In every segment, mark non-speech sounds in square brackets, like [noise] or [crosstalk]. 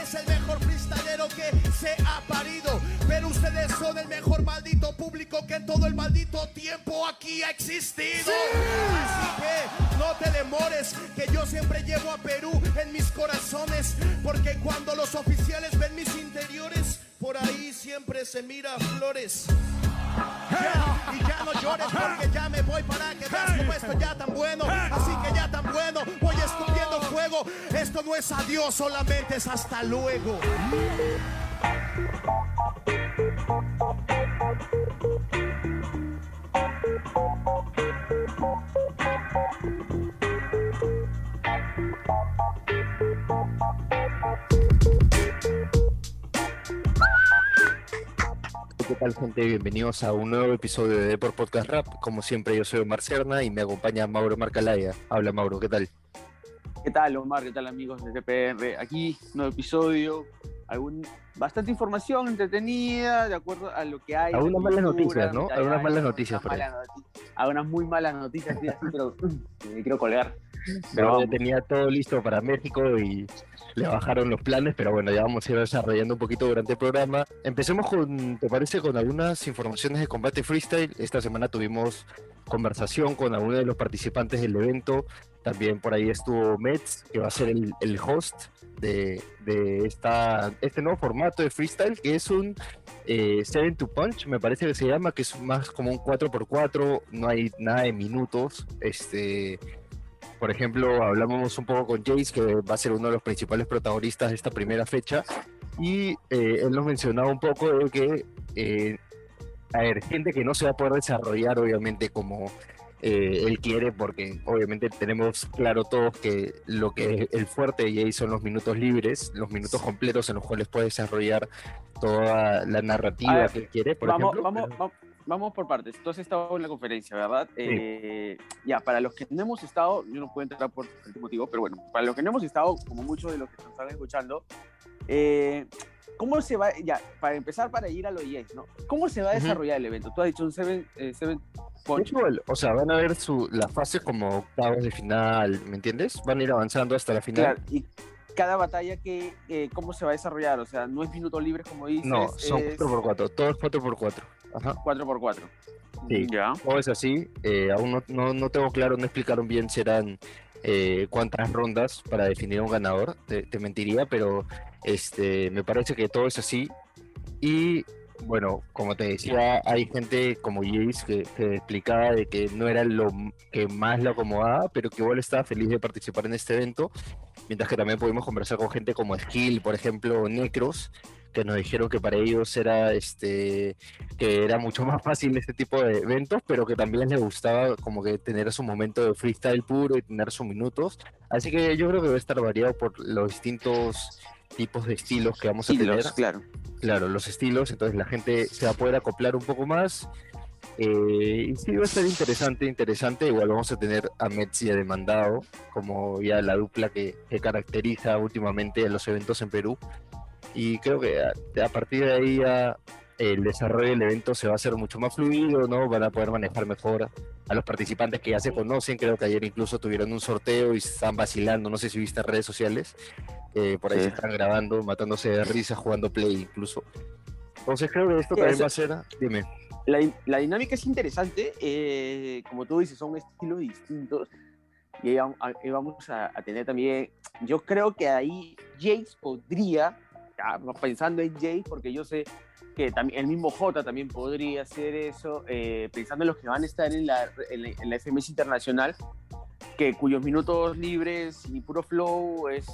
es el mejor freestylero que se ha parido. Pero ustedes son el mejor maldito público que en todo el maldito tiempo aquí ha existido. Así que no te demores, que yo siempre llevo a Perú en mis corazones. Porque cuando los oficiales ven mis interiores, por ahí siempre se mira flores. Y ya no llores porque ya me voy para que veas como esto ya tan bueno. Así que ya tan bueno, voy escupiendo fuego. Esto no es adiós, solamente es hasta luego. Tal gente? Bienvenidos a un nuevo episodio de Deport Podcast Rap. Como siempre yo soy Omar Cerna y me acompaña Mauro Marcalaya. Habla Mauro, ¿qué tal? ¿Qué tal Omar? ¿Qué tal amigos de CPR? Aquí, nuevo episodio, algún, bastante información entretenida, de acuerdo a lo que hay. Algunas malas noticias, ¿no? Algunas malas noticias por noticias. Algunas muy malas noticias, sí, así, pero me [laughs] quiero colgar. [laughs] Pero ya tenía todo listo para México y le bajaron los planes, pero bueno, ya vamos a ir desarrollando un poquito durante el programa. Empecemos con, ¿te parece? Con algunas informaciones de combate freestyle. Esta semana tuvimos conversación con algunos de los participantes del evento. También por ahí estuvo Mets, que va a ser el, el host de, de esta, este nuevo formato de freestyle, que es un eh, Seven to Punch, me parece que se llama, que es más como un 4x4, no hay nada de minutos. Este, por ejemplo, hablamos un poco con Jace, que va a ser uno de los principales protagonistas de esta primera fecha, y eh, él nos mencionaba un poco de que, eh, a ver, gente que no se va a poder desarrollar, obviamente, como eh, él quiere, porque obviamente tenemos claro todos que lo que el fuerte de Jace son los minutos libres, los minutos completos en los cuales puede desarrollar toda la narrativa ver, que él quiere, por vamos, ejemplo. vamos, vamos, vamos por partes. Tú has estado en la conferencia, ¿verdad? Eh, ya, para los que no hemos estado, yo no puedo entrar por este motivo, pero bueno, para los que no hemos estado, como muchos de los que nos están escuchando, eh, ¿cómo se va, ya, para empezar, para ir a los EAs, ¿no? ¿Cómo se va a desarrollar el evento? Tú has dicho un Seven, eh, seven De Punch. o sea, van a ver su, las fases como octavos de final, ¿me entiendes? Van a ir avanzando hasta la final. Claro, y cada batalla, que, eh, ¿cómo se va a desarrollar? O sea, no es minutos libres, como dices, no, son es 4x4, todo es 4x4. Ajá. 4x4. Sí. Ya. Todo es así. eh, aún no, no, no tengo claro, no explicaron bien si eran eh, cuántas rondas para definir un ganador. Te, te mentiría, pero este, me parece que todo es así. Y bueno, como te decía, hay gente como Jace que, que explicaba de que no era lo que más lo acomodaba, pero que igual estaba feliz de participar en este evento. Mientras que también pudimos conversar con gente como Skill, por ejemplo, Necros, que nos dijeron que para ellos era este que era mucho más fácil este tipo de eventos, pero que también les gustaba como que tener su momento de freestyle puro y tener sus minutos. Así que yo creo que debe estar variado por los distintos tipos de estilos que vamos a tener. claro. Claro, los estilos, entonces la gente se va a poder acoplar un poco más. Eh, y sí, va a estar interesante, interesante. Igual vamos a tener a a Demandado como ya la dupla que, que caracteriza últimamente a los eventos en Perú. Y creo que a, a partir de ahí ya el desarrollo del evento se va a hacer mucho más fluido, ¿no? Van a poder manejar mejor a los participantes que ya se conocen. Creo que ayer incluso tuvieron un sorteo y se están vacilando. No sé si viste en redes sociales. eh, por ahí Sí. se están grabando, matándose de risa, jugando play incluso. Entonces creo que esto Sí, también eso- va a ser. Dime. La, la dinámica es interesante, eh, como tú dices, son estilos distintos. Y ahí vam- ahí vamos a, a tener también, yo creo que ahí Jace podría, pensando en Jace, porque yo sé que también el mismo J también podría hacer eso, eh, pensando en los que van a estar en la, en la, en la FMS Internacional, que cuyos minutos libres y puro flow es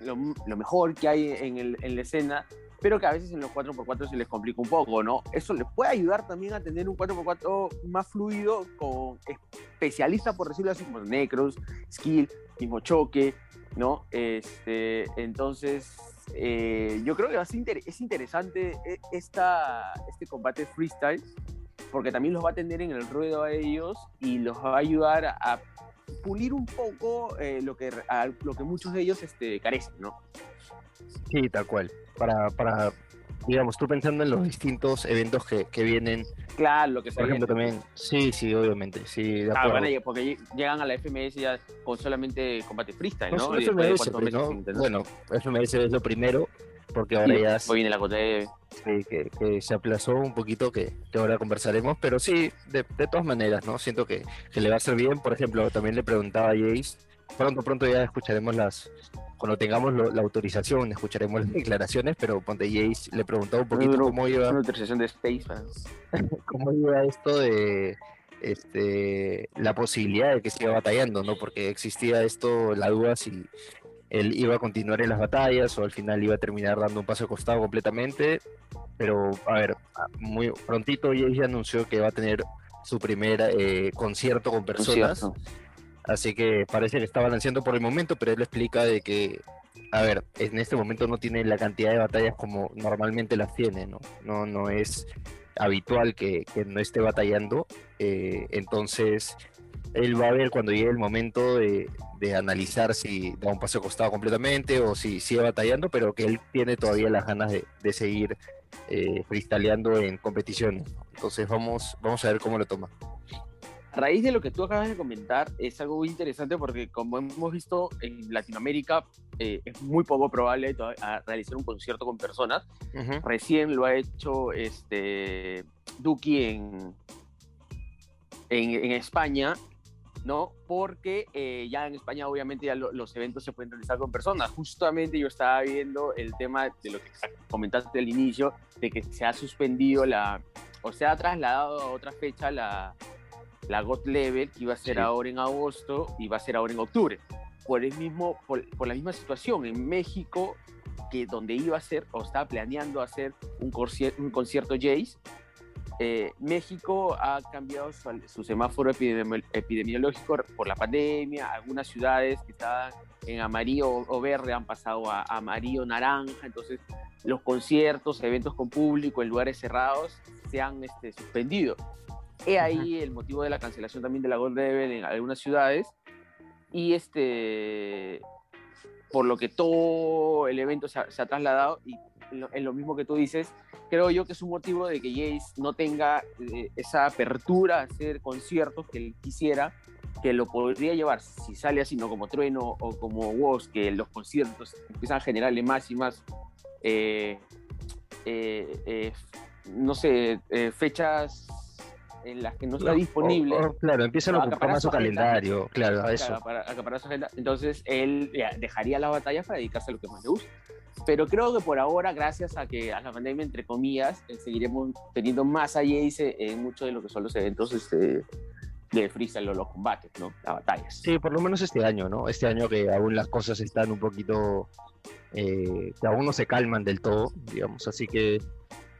lo, lo mejor que hay en, el- en la escena pero que a veces en los 4x4 se les complica un poco, ¿no? Eso les puede ayudar también a tener un 4x4 más fluido con especialistas, por decirlo así, como Necros, Skill, mismo choque, ¿no? Este, entonces, eh, yo creo que va a ser es interesante eh, esta, este combate freestyle, porque también los va a tener en el ruedo a ellos y los va a ayudar a pulir un poco eh, lo, que, lo que muchos de ellos este, carecen, ¿no? Sí, tal cual. Para, para digamos, tú pensando en los distintos eventos que, que vienen. Claro, lo que se Por ejemplo, viene. también. Sí, sí, obviamente. Sí, de Ah, porque llegan a la FMS ya con solamente combate freestyle, No ¿no? de FMS, meses ¿no? Bueno, FMS es lo primero, porque ahora Y ya después viene la COTE. sí, que, que se aplazó un poquito, que, que ahora conversaremos, pero sí, de, de todas maneras, ¿no? Siento que, que le va a ser bien. Por ejemplo, también le preguntaba a Jace, pronto, pronto ya escucharemos las, cuando tengamos lo- la autorización, escucharemos las declaraciones, pero ponte Jace le preguntaba un poquito cómo iba, Una autorización de Space. [laughs] cómo iba esto de este la posibilidad de que siga batallando, ¿no? Porque existía esto, la duda si él iba a continuar en las batallas o al final iba a terminar dando un paso costado completamente. Pero, a ver, muy prontito Jace anunció que va a tener su primer eh, concierto con personas. Concierto. Así que parece que está balanceando por el momento, pero él explica de que, a ver, en este momento no tiene la cantidad de batallas como normalmente las tiene, ¿no? No, no es habitual que, no esté batallando. eh, entonces, él va a ver cuando llegue el momento de, analizar si da un paso costado completamente o si sigue batallando, pero que él tiene todavía las ganas de, seguir eh, freestyleando en competiciones. Entonces, vamos, vamos a ver cómo lo toma. A raíz de lo que tú acabas de comentar, es algo muy interesante porque como hemos visto en Latinoamérica, eh, es muy poco probable a realizar un concierto con personas. Ujú. Recién lo ha hecho este Duki en, en, en España, ¿no? Porque eh, ya en España obviamente ya lo- los eventos se pueden realizar con personas. Justamente yo estaba viendo el tema de lo que comentaste al inicio, de que se ha suspendido la, o se ha trasladado a otra fecha la, la God Level, que iba a ser Sí. ahora en agosto y va a ser ahora en octubre. Por, el mismo, por, por la misma situación, en México, que donde iba a ser, o estaba planeando hacer un, un concierto Jace, eh, México ha cambiado su, su semáforo epidemi- epidemiológico por la pandemia. Algunas ciudades que estaban en amarillo o verde han pasado a amarillo naranja. Entonces, los conciertos, eventos con público en lugares cerrados se han este, suspendido. He ahí el motivo de la cancelación también de la Gold Level en algunas ciudades. Y este, por lo que todo el evento se ha, se ha trasladado y lo, en lo mismo que tú dices, creo yo que es un motivo de que Jace no tenga eh, esa apertura a hacer conciertos que él quisiera, que lo podría llevar, si sale así, no como Trueno o como Woz, que los conciertos empiezan a generarle más y más, eh, eh, eh, no sé, eh, fechas en las que no está No, disponible. o- o, claro, empiezan a ocupar su su agenda. calendario, claro, a eso. Acaparar su agenda. Entonces él ya, dejaría la batalla para dedicarse a lo que más le gusta. Pero creo que por ahora, gracias a que a la pandemia, entre comillas, eh, seguiremos teniendo más a Jace en muchos de lo que son los eventos este, de freestyle o los combates, ¿no? Las batallas. Sí, por lo menos este año, ¿no? Este año que aún las cosas están un poquito, eh, que aún no se calman del todo, digamos, así que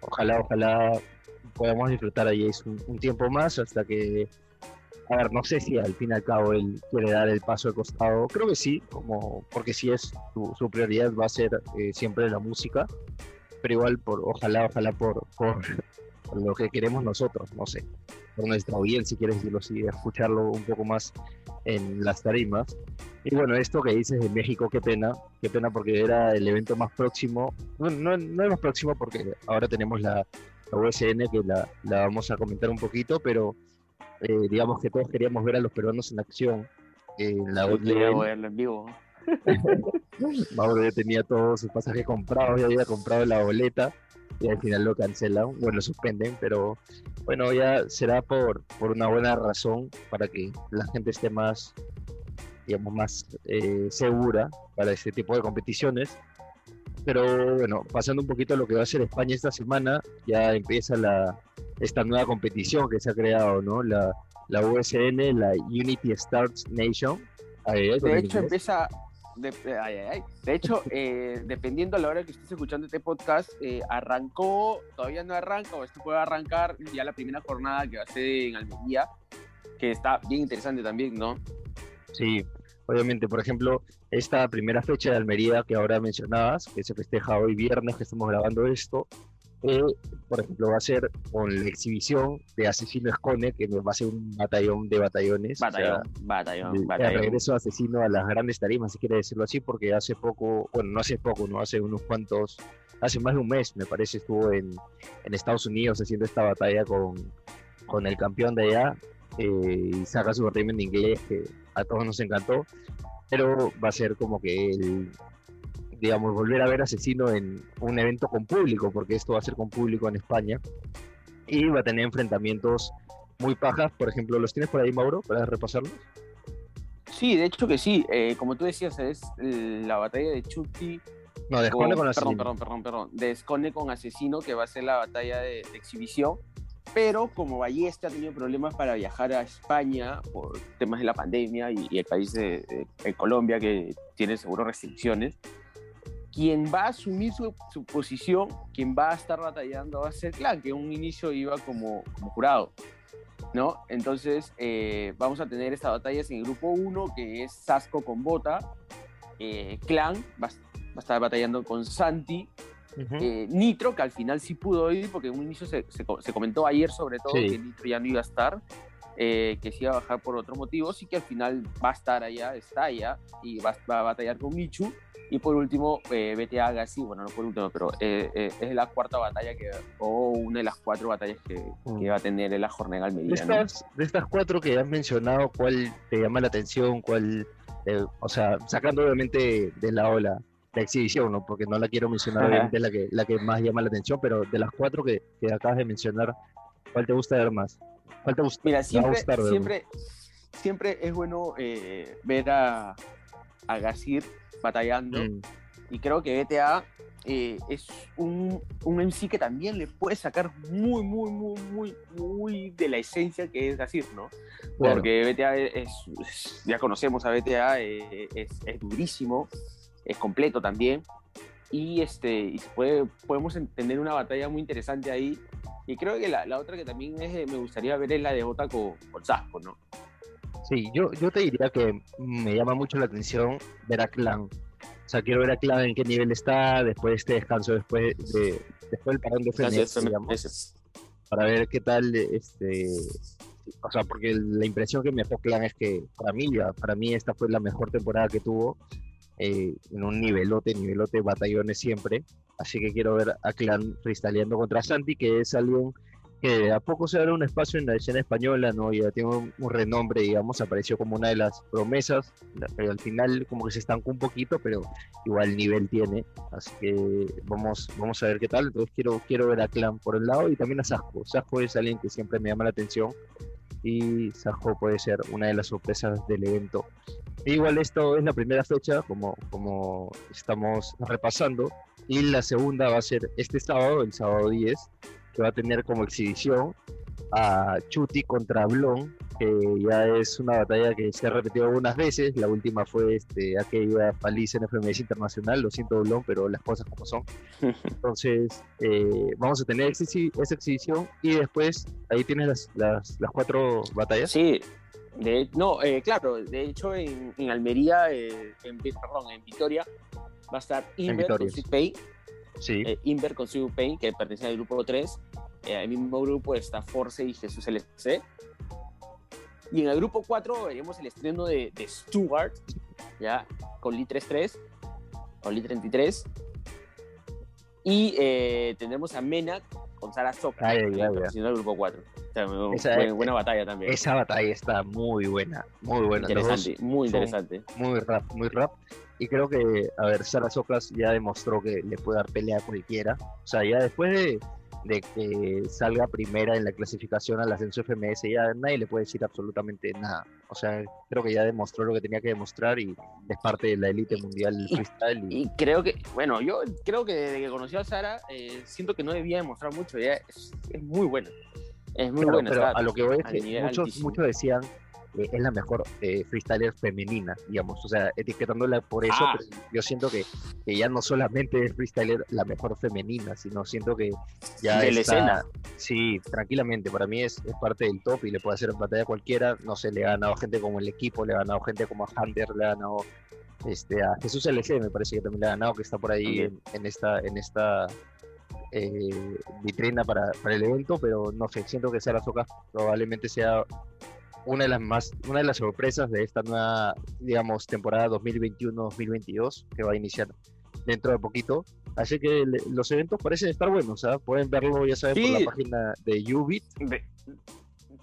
ojalá, ojalá podamos disfrutar a Jace un, un tiempo más hasta que, a ver, no sé si al fin y al cabo él quiere dar el paso de costado, creo que sí, como porque si es su, su prioridad va a ser eh, siempre la música, pero igual por, ojalá, ojalá por, por, por [laughs] lo que queremos nosotros, no sé, por nuestra audiencia, si quieres decirlo así, escucharlo un poco más en las tarimas. Y bueno, esto que dices de México, qué pena, qué pena porque era el evento más próximo, no, no, no es más próximo porque ahora tenemos la, la USN que la, la vamos a comentar un poquito, pero eh, digamos que todos queríamos ver a los peruanos en acción en la verlo en vivo. [laughs] Mauro ya tenía todos sus pasajes comprados, ya había comprado la boleta y al final lo cancelan, bueno, lo suspenden, pero bueno, ya será por, por una buena razón para que la gente esté más, digamos, más eh, segura para este tipo de competiciones. Pero bueno, pasando un poquito a lo que va a ser España esta semana, ya empieza la, esta nueva competición que se ha creado, ¿no? La, la USN, la Unity Stars Nation. De hecho, empieza. De, ay, ay, ay. de hecho, [laughs] eh, dependiendo a la hora que estés escuchando este podcast, eh, arrancó, todavía no arranca, o esto puede arrancar ya la primera jornada que va a ser en Almería, que está bien interesante también, ¿no? Sí, obviamente, por ejemplo, esta primera fecha de Almería que ahora mencionabas, que se festeja hoy viernes que estamos grabando esto, eh, por ejemplo, va a ser con la exhibición de Asesino Escone, que va a ser un batallón de batallones. o sea, Batallón, batallón, el- el batallón. regreso de Asesino a las grandes tarimas, si quiere decirlo así, porque hace poco, bueno, no hace poco, no hace unos cuantos hace más de un mes, me parece, estuvo en, en Estados Unidos haciendo esta batalla con, con el campeón de allá eh, y saca su régimen en inglés que a todos nos encantó, pero va a ser como que el, digamos, volver a ver Asesino en un evento con público, porque esto va a ser con público en España, y va a tener enfrentamientos muy pajas, por ejemplo, ¿los tienes por ahí, Mauro, para repasarlos? Sí, de hecho que sí, eh, como tú decías, es la batalla de Chucky. No, de con, con Asesino. Perdón, perdón, perdón, perdón. De con Asesino, que va a ser la batalla de, de exhibición pero como Ballesta ha tenido problemas para viajar a España por temas de la pandemia y, el país de, Colombia que tiene seguro restricciones, quien va a asumir su, posición, quien va a estar batallando va a ser Clan, que en un inicio iba como, jurado. ¿no? Entonces eh, vamos a tener estas batallas en el grupo 1, que es Sasco con Bota, eh, Clan va, va, a estar batallando con Santi, eh, Nitro, que al final sí pudo ir, porque en un inicio se, se, comentó ayer sobre todo que Nitro ya no iba a estar, eh, que se iba a bajar por otro motivo, sí que al final va a estar allá, está allá, y va, a batallar con Michu. Y por último, eh, BTA Gassi, bueno, no por último, pero es la cuarta batalla que, o una de las cuatro batallas que, mm. va a tener en la jornada Almería. De estas, de estas cuatro que has mencionado, ¿cuál te llama la atención? ¿Cuál, o sea, sacando obviamente de la ola, la exhibición, ¿no? porque no la quiero mencionar, obviamente la que, la que más llama la atención, pero de las cuatro que, que acabas de mencionar, ¿cuál te gusta ver más? ¿Cuál te gusta, Mira, siempre, siempre, siempre es bueno eh, ver a, a Gasir batallando mm. y creo que BTA eh, es un, un MC que también le puede sacar muy, muy, muy, muy, muy de la esencia que es Gasir, ¿no? Porque BTA es, ya conocemos a BTA, eh, es, es durísimo, es completo también. Y, este, y puede, podemos tener una batalla muy interesante ahí. Y creo que la, la otra que también es, me gustaría ver es la de Ota con, con Sasco, ¿no? Sí, yo, yo te diría que me llama mucho la atención ver a Clan. O sea, quiero ver a Clan en qué nivel está después de este descanso, después, de, después del parón de FNX, para ver qué tal, este, o sea, porque la impresión que me dejó Clan es que para mí, para mí esta fue la mejor temporada que tuvo eh, en un nivelote, nivelote batallones siempre. Así que quiero ver a Clan freestyleando contra Santi, que es alguien que a poco se abre un espacio en la escena española, ¿no? Ya tiene un, renombre, digamos, apareció como una de las promesas, pero al final como que se estancó un poquito, pero igual nivel tiene, así que vamos, vamos a ver qué tal, entonces quiero, quiero ver a Clan por el lado y también a Sasco, Sasco es alguien que siempre me llama la atención y Sasco puede ser una de las sorpresas del evento. Igual esto es la primera fecha, como, como estamos repasando, y la segunda va a ser este sábado, el sábado 10, que va a tener como exhibición a Chuti contra Blon, que ya es una batalla que se ha repetido algunas veces. La última fue este, aquella paliza en FMS Internacional, lo siento Blon, pero las cosas como son. [laughs] Entonces, eh, vamos a tener esa exhibición y después ahí tienes las, las, las cuatro batallas. Sí, no, eh, claro, de hecho en, Almería, eh, en, perdón, en Vitoria, va a estar Inver con Sweet Pay. Sí. Eh, Inver con Sweet Pay, que pertenece al grupo 3. El mismo grupo está Force y Jesús LC. Y en el grupo 4 veremos el estreno de, de Stuart, ya, con Lee 33, con Lee 33. Y tendremos a Menak con Sara Soka, el grupo 4 buena, batalla también. Esa batalla está muy buena, muy buena. Interesante, muy interesante. Muy rap, muy rap. Y creo que, a ver, Sara Socas ya demostró que le puede dar pelea a cualquiera. O sea, ya después de, de que salga primera en la clasificación al ascenso FMS, ya nadie le puede decir absolutamente nada. O sea, creo que ya demostró lo que tenía que demostrar y es parte de la élite mundial freestyle. Y... creo que, bueno, yo creo que desde que conoció a Sara, eh, siento que no debía demostrar mucho, ya es, es muy buena. Es muy bueno Pero a lo que voy es que muchos, muchos decían que es la mejor eh, freestyler femenina, digamos, o sea, etiquetándola por eso, ah. pero yo siento que, que, ya no solamente es freestyler la mejor femenina, sino siento que ya de la escena. Sí, tranquilamente, para mí es, es, parte del top y le puede hacer batalla a cualquiera, no sé, le ha ganado gente como el equipo, le ha ganado gente como a Hunter, le ha ganado este, a Jesús LC, me parece que también le ha ganado, que está por ahí en, en, esta, en esta eh, vitrina para, para, el evento, pero no sé, siento que Saratoga probablemente sea una de las más, una de las sorpresas de esta nueva, digamos, temporada 2021-2022 que va a iniciar dentro de poquito. Así que le- los eventos parecen estar buenos, ¿ah? Pueden verlo, ya saben, por Sí. la página de Ubit. De,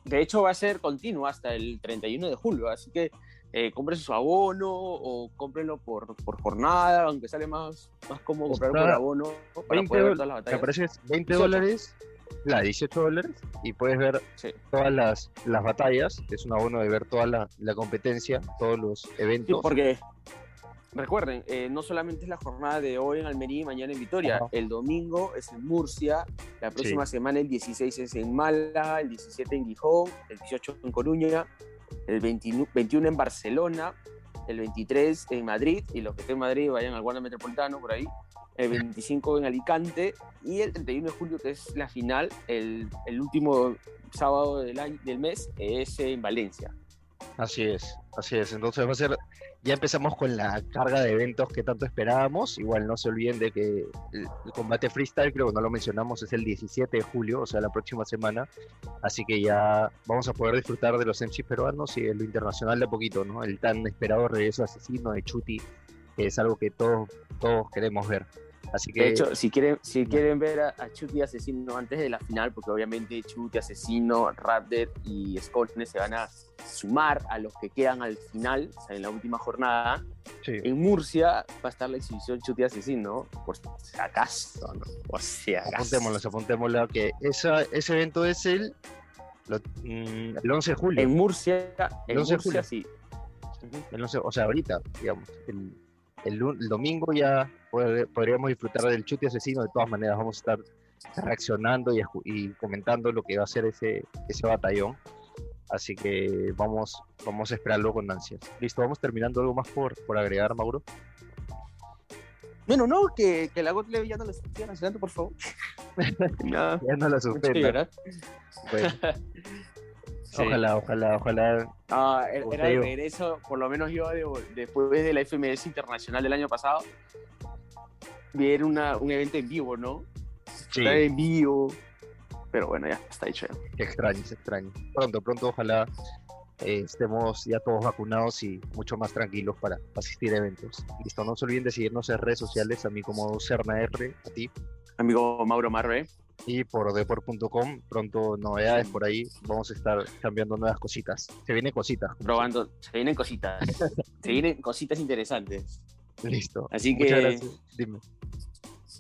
de hecho, va a ser continuo hasta el 31 de julio, así que eh, compren su abono o cómprenlo por, por jornada, aunque sale más, más cómodo comprar por abono para 20 poder ver todas las Me batallas. parece que es 20 18. dólares, la 18 dólares, y puedes ver Sí. todas las, las batallas. Es un abono de ver toda la, la competencia, todos los Sí, eventos. porque recuerden, eh, no solamente es la jornada de hoy en Almería y mañana en Vitoria, Ajá. el domingo es en Murcia, la próxima semana el 16 es en Málaga, el 17 en Gijón, el 18 en Coruña, el 21 21 en Barcelona, el 23 en Madrid, y los que estén en Madrid vayan al Guardia Metropolitano por ahí, el 25 en Alicante y el 31 de julio, que es la final, el, el último sábado del, año- del mes, es en Valencia. Así es, así es. Entonces va a ser, ya empezamos con la carga de eventos que tanto esperábamos. Igual no se olviden de que el, combate freestyle, creo que no lo mencionamos, es el 17 de julio, o sea, la próxima semana. Así que ya vamos a poder disfrutar de los MCs peruanos y de lo internacional de a poquito, ¿no? El tan esperado regreso asesino de Chuti, que es algo que todos, todos queremos ver. Así que De hecho, si quieren, si quieren ver a, a Chuti Asesino antes de la final, porque obviamente Chuti Asesino, Raptor y Scorpion se van a sumar a los que quedan al final, o sea, en la última jornada, sí. en Murcia va a estar la exhibición Chuti Asesino, por si acaso, ¿no? Por si acaso. apuntémoslo, apuntémoslo, que esa, ese evento es el, lo- mm, el 11 de julio. En Murcia, en 11 de Murcia julio. sí. El 11 o sea, ahorita, digamos, el, el, domingo ya pod- podríamos disfrutar del chute asesino, de todas maneras vamos a estar reaccionando y, comentando lo que va a ser ese, ese batallón. Así que vamos, vamos a esperarlo con ansias. Listo, vamos terminando algo más por, por agregar, Mauro. Bueno, no, que, que la Gottlieb ya no lo siga cancelando, por favor. no, Ya no la suspenda. [laughs] Bueno, [laughs] Sí. Ojalá, ojalá, ojalá. Ah, era el regreso, por lo menos yo de- después de la FMS Internacional del año pasado, ver una, un evento en vivo, ¿no? Sí, Estar en vivo. Pero bueno, ya está hecho. ya. qué extraño, es extraño. Pronto, pronto, ojalá eh, estemos ya todos vacunados y mucho más tranquilos para asistir a eventos. Listo, no se olviden de seguirnos en redes sociales, a mí como Cerna R, a ti, Amigo Mauro Marve. Y por deport.com. Pronto novedades por ahí, vamos a estar cambiando nuevas cositas. Se vienen cositas. probando. Se vienen cositas. [laughs] se vienen cositas interesantes. Listo. Así Muchas que gracias. Dime.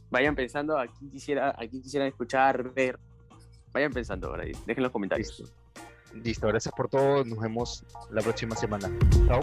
vayan pensando a quién quisiera, a quién quisieran escuchar, ver. Vayan pensando por ahí. Dejen los comentarios. Listo. Listo, gracias por todo. Nos vemos la próxima semana. Chao.